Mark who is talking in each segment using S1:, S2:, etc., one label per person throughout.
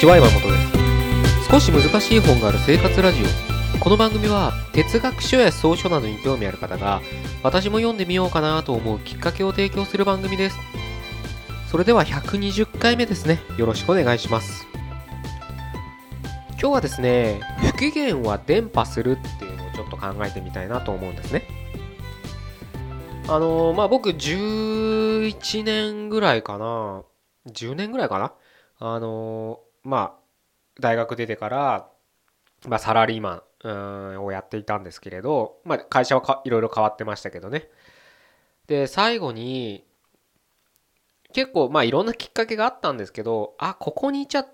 S1: ちは山本です。少し難しい本がある生活ラジオ。この番組は哲学書や草書などに興味ある方が私も読んでみようかなと思うきっかけを提供する番組です。それでは120回目ですね。よろしくお願いします。今日はですね不機嫌は伝播するっていうのをちょっと考えてみたいなと思うんですね。あのー、まあ僕11年ぐらいかな。10年ぐらいかな。あのまあ大学出てから、まあ、サラリーマンをやっていたんですけれど、まあ、会社はいろいろ変わってましたけどねで最後に結構まあいろんなきっかけがあったんですけどあここにいちゃ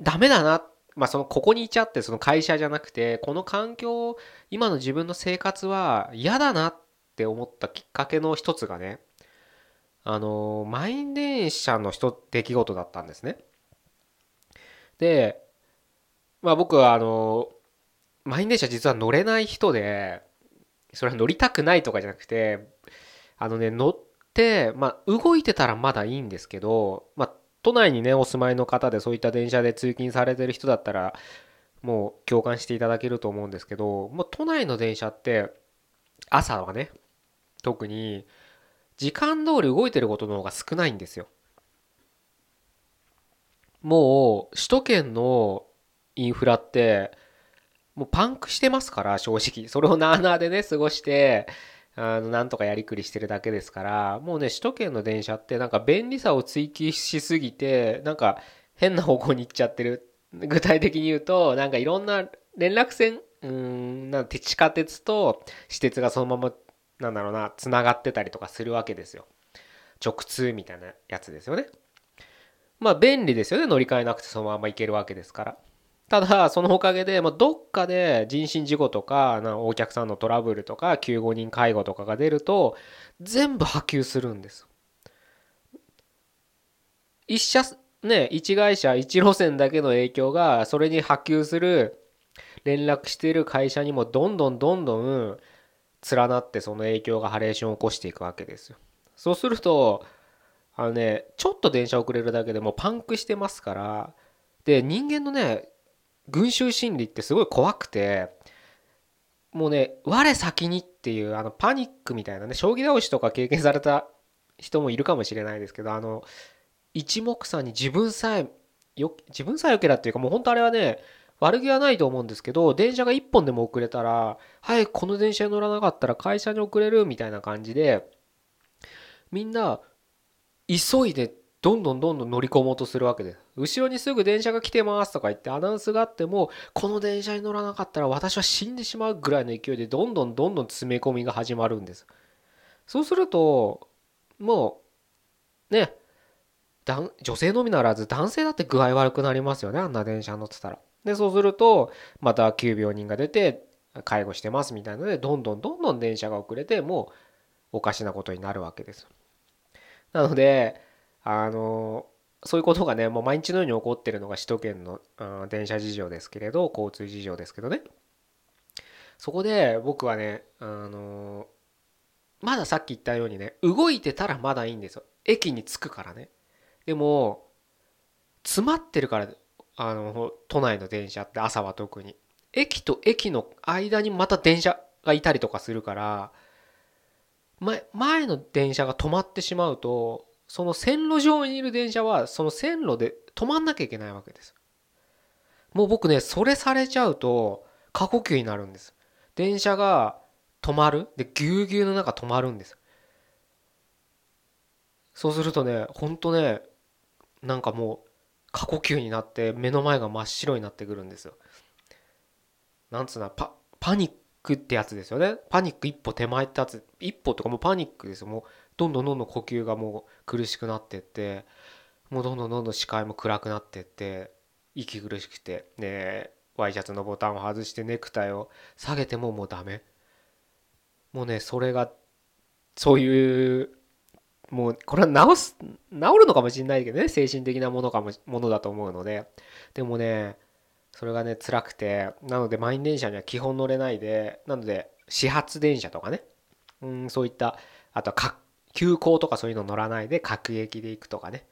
S1: ダメだなまあそのここにいちゃってその会社じゃなくてこの環境今の自分の生活は嫌だなって思ったきっかけの一つがねあの満員電車の人出来事だったんですね。で、まあ僕はあの満員電車実は乗れない人でそれは乗りたくないとかじゃなくてあのね乗ってまあ動いてたらまだいいんですけどまあ都内にねお住まいの方でそういった電車で通勤されてる人だったらもう共感していただけると思うんですけどもう都内の電車って朝はね特に時間通り動いてることの方が少ないんですよ。もう首都圏のインフラってもうパンクしてますから正直。それをなあなあでね過ごしてあのなんとかやりくりしてるだけですから。もうね首都圏の電車ってなんか便利さを追求しすぎてなんか変な方向に行っちゃってる。具体的に言うとなんかいろんな連絡線うんなん地下鉄と私鉄がそのままなんだろうなつながってたりとかするわけですよ。直通みたいなやつですよね。まあ便利ですよね。乗り換えなくてそのまま行けるわけですから。ただそのおかげで、まあ、どっかで人身事故とかなお客さんのトラブルとか救護人介護とかが出ると全部波及するんです。一社ね一会社一路線だけの影響がそれに波及する連絡している会社にもどんどんどんどん連なってその影響がハレーションを起こしていくわけですよ。そうするとあのねちょっと電車遅れるだけでもパンクしてますから。で人間のね群衆心理ってすごい怖くてもうね我先にっていうあのパニックみたいなね将棋倒しとか経験された人もいるかもしれないですけどあの一目散に自分さえよ自分さえよけらっていうかもう本当あれはね悪気はないと思うんですけど電車が1本でも遅れたらはいこの電車に乗らなかったら会社に遅れるみたいな感じでみんな急いでどんどんどんどん乗り込もうとするわけで。す後ろにすぐ電車が来てますとか言ってアナウンスがあってもこの電車に乗らなかったら私は死んでしまうぐらいの勢いでどんどんどんどん詰め込みが始まるんです。そうするともうね女性のみならず男性だって具合悪くなりますよねあんな電車乗ってたら。でそうするとまた急病人が出て介護してますみたいなのでどんどんどんどん電車が遅れてもうおかしなことになるわけです。なのであのそういうことがねもう毎日のように起こってるのが首都圏の、うん、電車事情ですけれど交通事情ですけどね。そこで僕はねあのまださっき言ったようにね動いてたらまだいいんですよ。駅に着くからね。でも詰まってるからあの都内の電車って朝は特に。駅と駅の間にまた電車がいたりとかするから前前の電車が止まってしまうとその線路上にいる電車はその線路で止まんなきゃいけないわけです。もう僕ねそれされちゃうと過呼吸になるんです。電車が止まる。でぎゅうぎゅうの中止まるんです。そうするとねほんとねなんかもう過呼吸になって目の前が真っ白になってくるんですよ。なんつうのパパニックってやつですよね。パニック一歩手前ってやつ一歩とかもうパニックですよ。もうどんどんどんどん呼吸がもう苦しくなってってもうどんどんどんどん視界も暗くなってって息苦しくてねワイシャツのボタンを外してネクタイを下げてももうダメ。もうねそれがそういうもうこれは治す治るのかもしれないけどね精神的なものかもものだと思うのででもねそれがね辛くてなので満員電車には基本乗れないでなので始発電車とかねうんそういったあとは急行とかそういうの乗らないで各駅で行くとかね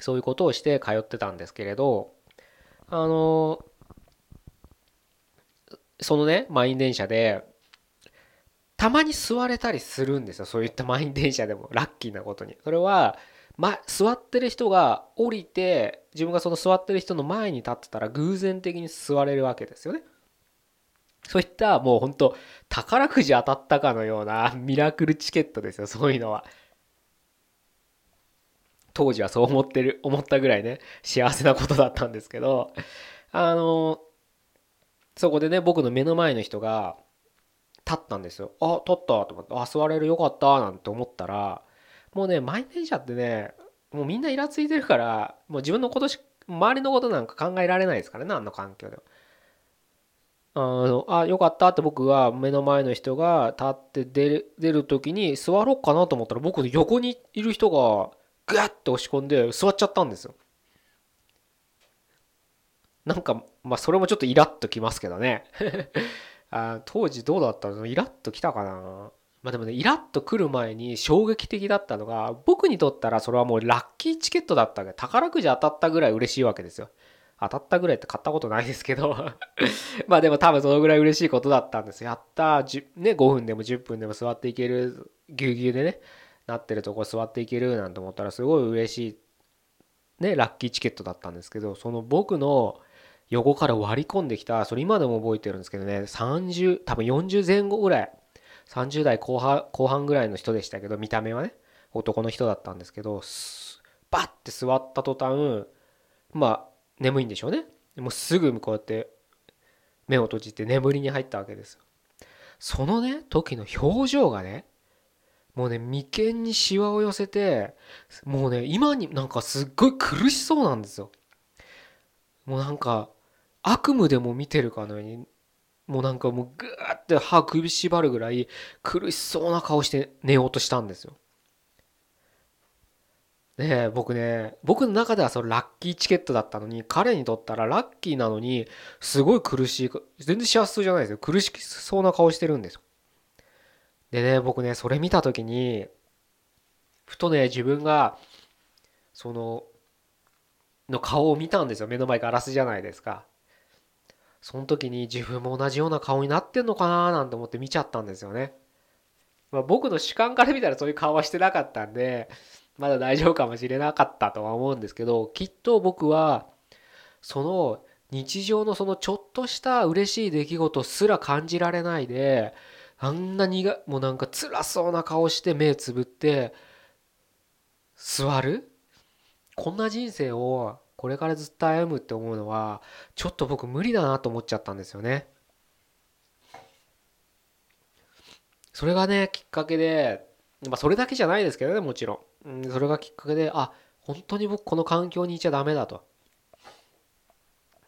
S1: そういうことをして通ってたんですけれどあのそのね満員電車でたまに座れたりするんですよそういった 満員電車でもラッキーなことに。それは、ま、座ってる人が降りて自分がその座ってる人の前に立ってたら偶然的に座れるわけですよね。そういったもう本当宝くじ当たったかのような ミラクルチケットですよそういうのは。当時はそう思ってる 思ったぐらいね幸せなことだったんですけど。あのそこでね僕の目の前の人が立ったんですよ。あ立ったと思ってあ座れるよかったなんて思ったらもうね満員電車ってねもうみんなイラついてるからもう自分のことし周りのことなんか考えられないですからねあんな環境では。あのあよかったって僕は目の前の人が立って出る出る時に座ろうかなと思ったら僕の横にいる人がグッて押し込んで座っちゃったんですよ。なんかまあそれもちょっとイラッときますけどね あ当時どうだったの？イラッときたかな？まあでもねイラッと来る前に衝撃的だったのが僕にとったらそれはもうラッキーチケットだったわけ宝くじ当たったぐらい嬉しいわけですよ。当たったぐらいって買ったことないですけど まあでも多分そのぐらい嬉しいことだったんですやったね5分でも10分でも座っていけるぎゅうぎゅうでねなってるとこ座っていけるなんて思ったらすごい嬉しいねラッキーチケットだったんですけどその僕の横から割り込んできたそれ今でも覚えてるんですけどね30多分40前後ぐらい30代後半後半ぐらいの人でしたけど見た目はね。男の人だったんですけどバッて座った途端まあ眠いんでしょうね。もうすぐこうやって目を閉じて眠りに入ったわけですそのね時の表情がねもうね眉間にしわを寄せてもうね今になんかすっごい苦しそうなんですよ。もうなんか悪夢でも見てるかのようにもうなんかもうグーって歯首縛るぐらい苦しそうな顔して寝ようとしたんですよ。ね僕ね僕の中ではそのラッキーチケットだったのに彼にとったらラッキーなのにすごい苦しい全然幸せそうじゃないですよ。苦しそうな顔してるんですよ。でね僕ねそれ見た時にふとね自分がそのの顔を見たんですよ。目の前ガラスじゃないですか。その時に自分も同じような顔になってんのかななんて思って見ちゃったんですよね、まあ、僕の主観から見たらそういう顔はしてなかったんでまだ大丈夫かもしれなかったとは思うんですけどきっと僕はその日常のそのちょっとした嬉しい出来事すら感じられないであんなにがもうなんか辛そうな顔して目つぶって座る？こんな人生をこれからずっと歩むって思うのはちょっと僕無理だなと思っちゃったんですよね。それがねきっかけでまあそれだけじゃないですけどねもちろん。うんそれがきっかけであ本当に僕この環境にいちゃダメだと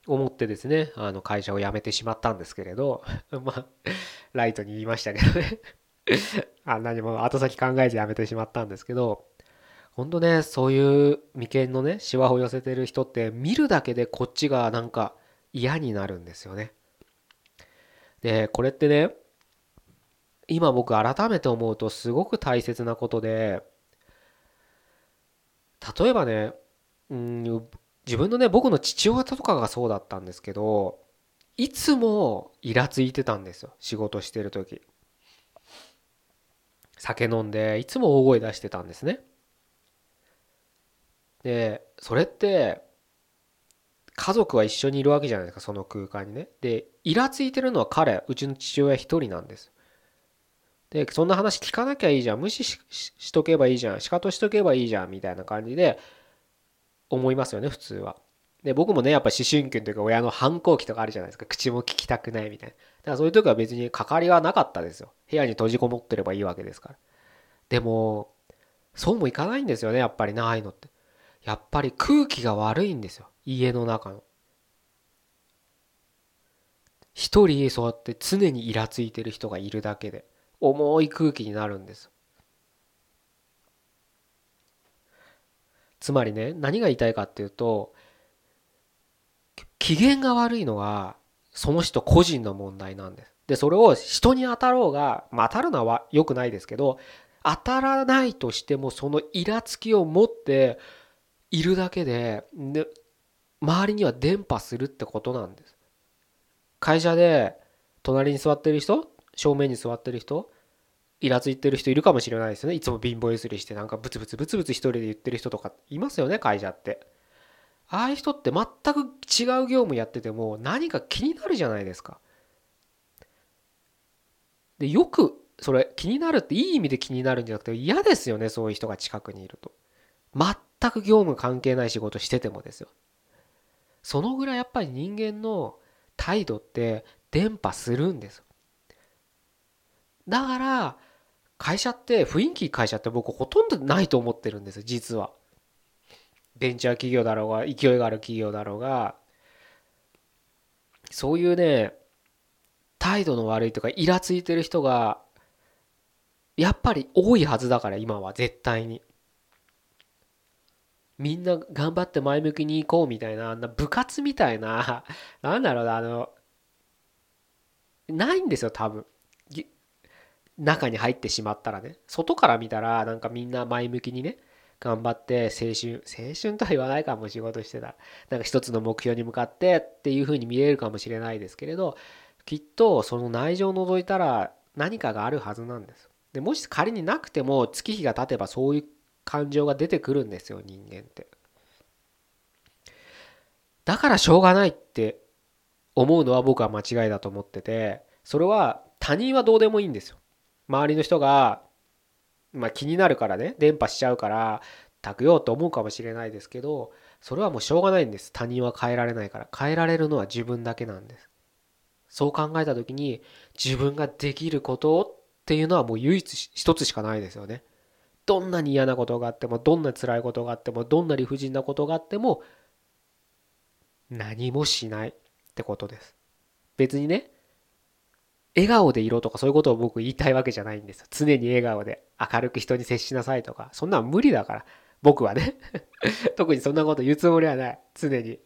S1: 思ってですねあの会社を辞めてしまったんですけれど まあライトに言いましたけどね あ何も後先考えず辞めてしまったんですけど本当ねそういう眉間のねしわを寄せてる人って見るだけでこっちがなんか嫌になるんですよねでこれってね今僕改めて思うとすごく大切なことで例えばね、うん、自分のね、僕の父親とかがそうだったんですけど、いつもイラついてたんですよ。仕事してる時。酒飲んで、いつも大声出してたんですね。で、それって、家族は一緒にいるわけじゃないですか、その空間にね。で、イラついてるのは彼、うちの父親一人なんです。で、そんな話聞かなきゃいいじゃん。無視しとけばいいじゃん。仕方しとけばいいじゃん。みたいな感じで思いますよね、普通は。で、僕もね、やっぱ思春期というか親の反抗期とかあるじゃないですか。口も聞きたくないみたいな。だからそういう時は別に関わりはなかったですよ。部屋に閉じこもってればいいわけですから。でも、そうもいかないんですよね、やっぱりないのって。やっぱり空気が悪いんですよ。家の中の。一人そうやって常にイラついてる人がいるだけで。重い空気になるんですつまりね何が言いたいかっていうと機嫌が悪いのはその人個人の問題なんですでそれを人に当たろうが、まあ、当たるのは良くないですけど当たらないとしてもそのイラつきを持っているだけでで周りには伝播するってことなんです。会社で隣に座ってる人正面に座ってる人イラついてる人いるかもしれないですよね。いつも貧乏ゆすりしてなんかブツブツブツブツ一人で言ってる人とかいますよね会社って。ああいう人って全く違う業務やってても何か気になるじゃないですか。でよくそれ気になるっていい意味で気になるんじゃなくて嫌ですよねそういう人が近くにいると。全く業務関係ない仕事しててもですよ。そのぐらいやっぱり人間の態度って伝播するんですだから会社って雰囲気会社って僕ほとんどないと思ってるんです実は。ベンチャー企業だろうが勢いがある企業だろうが。そういうね態度の悪いとかイラついてる人がやっぱり多いはずだから今は絶対に。みんな頑張って前向きに行こうみたいなあんな部活みたいな なんだろうなあのないんですよ多分。中に入ってしまったらね。外から見たらなんかみんな前向きにね頑張って青春青春とは言わないかも仕事してたなんか一つの目標に向かってっていう風に見えるかもしれないですけれどきっとその内情を除いたら何かがあるはずなんです。でもし仮になくても月日が経てばそういう感情が出てくるんですよ人間って。だからしょうがないって思うのは僕は間違いだと思っててそれは他人はどうでもいいんですよ。周りの人が、まあ、気になるからね伝播しちゃうから炊くようと思うかもしれないですけどそれはもうしょうがないんです。他人は変えられないから。変えられるのは自分だけなんです。そう考えた時に自分ができることっていうのはもう唯一一つしかないですよね。どんなに嫌なことがあってもどんな辛いことがあってもどんな理不尽なことがあっても何もしないってことです別にね笑顔でいろとかそういうことを僕言いたいわけじゃないんです。常に笑顔で明るく人に接しなさいとか、そんなの無理だから。僕はね 特にそんなこと言うつもりはない。常に。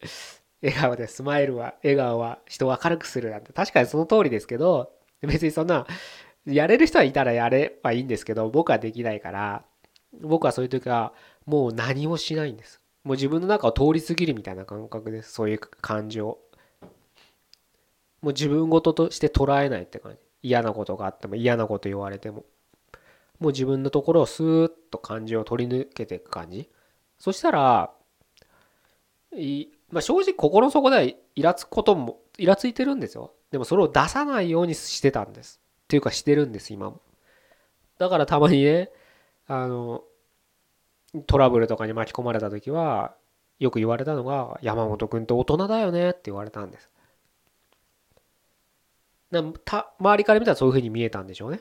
S1: 笑顔でスマイルは、笑顔は人を明るくするなんて。確かにその通りですけど、別にそんな、やれる人はいたらやればいいんですけど、僕はできないから、僕はそういう時はもう何もしないんです。もう自分の中を通り過ぎるみたいな感覚です。そういう感情。もう自分事として捉えないって感じ嫌なことがあっても嫌なこと言われてももう自分のところをスーッと感情を取り抜けていく感じそしたらい、まあ、正直心の底ではイラつくこともイラついてるんですよでもそれを出さないようにしてたんですっていうかしてるんです今もだからたまにねあのトラブルとかに巻き込まれた時はよく言われたのが山本君って大人だよねって言われたんですなた周りから見たらそういう風に見えたんでしょうね。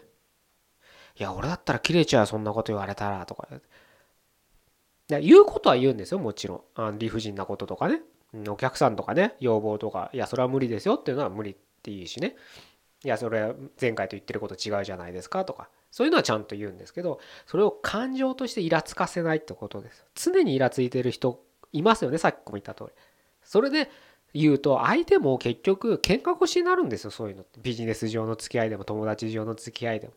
S1: いや、俺だったら切れちゃう、そんなこと言われたら、とか。言うことは言うんですよ、もちろん。あ理不尽なこととかね。お客さんとかね、要望とか、いや、それは無理ですよっていうのは無理っていいしね。いや、それ前回と言ってること違うじゃないですかとか。そういうのはちゃんと言うんですけど、それを感情としてイラつかせないってことです。常にイラついてる人いますよね、さっきも言った通り。それで言うと相手も結局喧嘩腰になるんですよそういうのってビジネス上の付き合いでも友達上の付き合いでも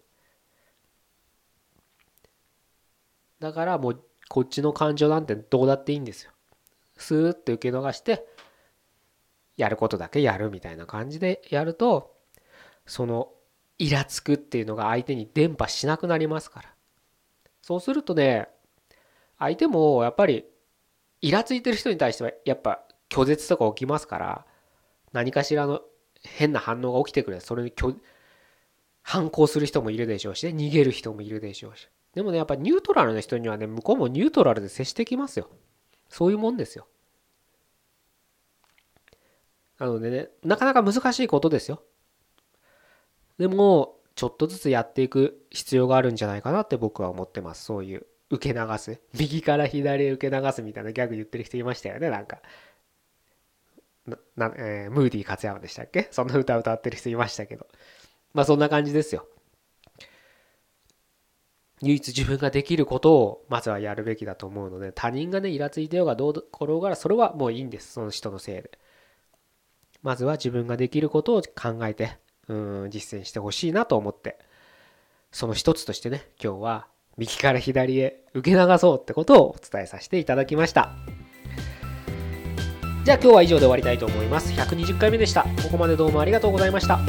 S1: だからもうこっちの感情なんてどうだっていいんですよスーッて受け逃してやることだけやるみたいな感じでやるとそのイラつくっていうのが相手に伝播しなくなりますから。そうするとね相手もやっぱりイラついてる人に対してはやっぱ拒絶とか起きますから何かしらの変な反応が起きてくる。それに反抗する人もいるでしょうし、ね、逃げる人もいるでしょうし。でもねやっぱニュートラルな人にはね向こうもニュートラルで接してきますよ。そういうもんですよ。なのでねなかなか難しいことですよ。でもちょっとずつやっていく必要があるんじゃないかなって僕は思ってますそういう受け流す右から左へ受け流すみたいなギャグ言ってる人いましたよねなんかな、えー、ムーディー勝山でしたっけ？そんな歌歌ってる人いましたけど。まあそんな感じですよ。唯一自分ができることをまずはやるべきだと思うので、他人がね、イラついてようがどう転がら、それはもういいんです。その人のせいで。まずは自分ができることを考えて、うん実践してほしいなと思って。その一つとしてね今日は右から左へ受け流そうってことをお伝えさせていただきました。じゃあ今日は以上で終わりたいと思います。120回目でした。ここまでどうもありがとうございました。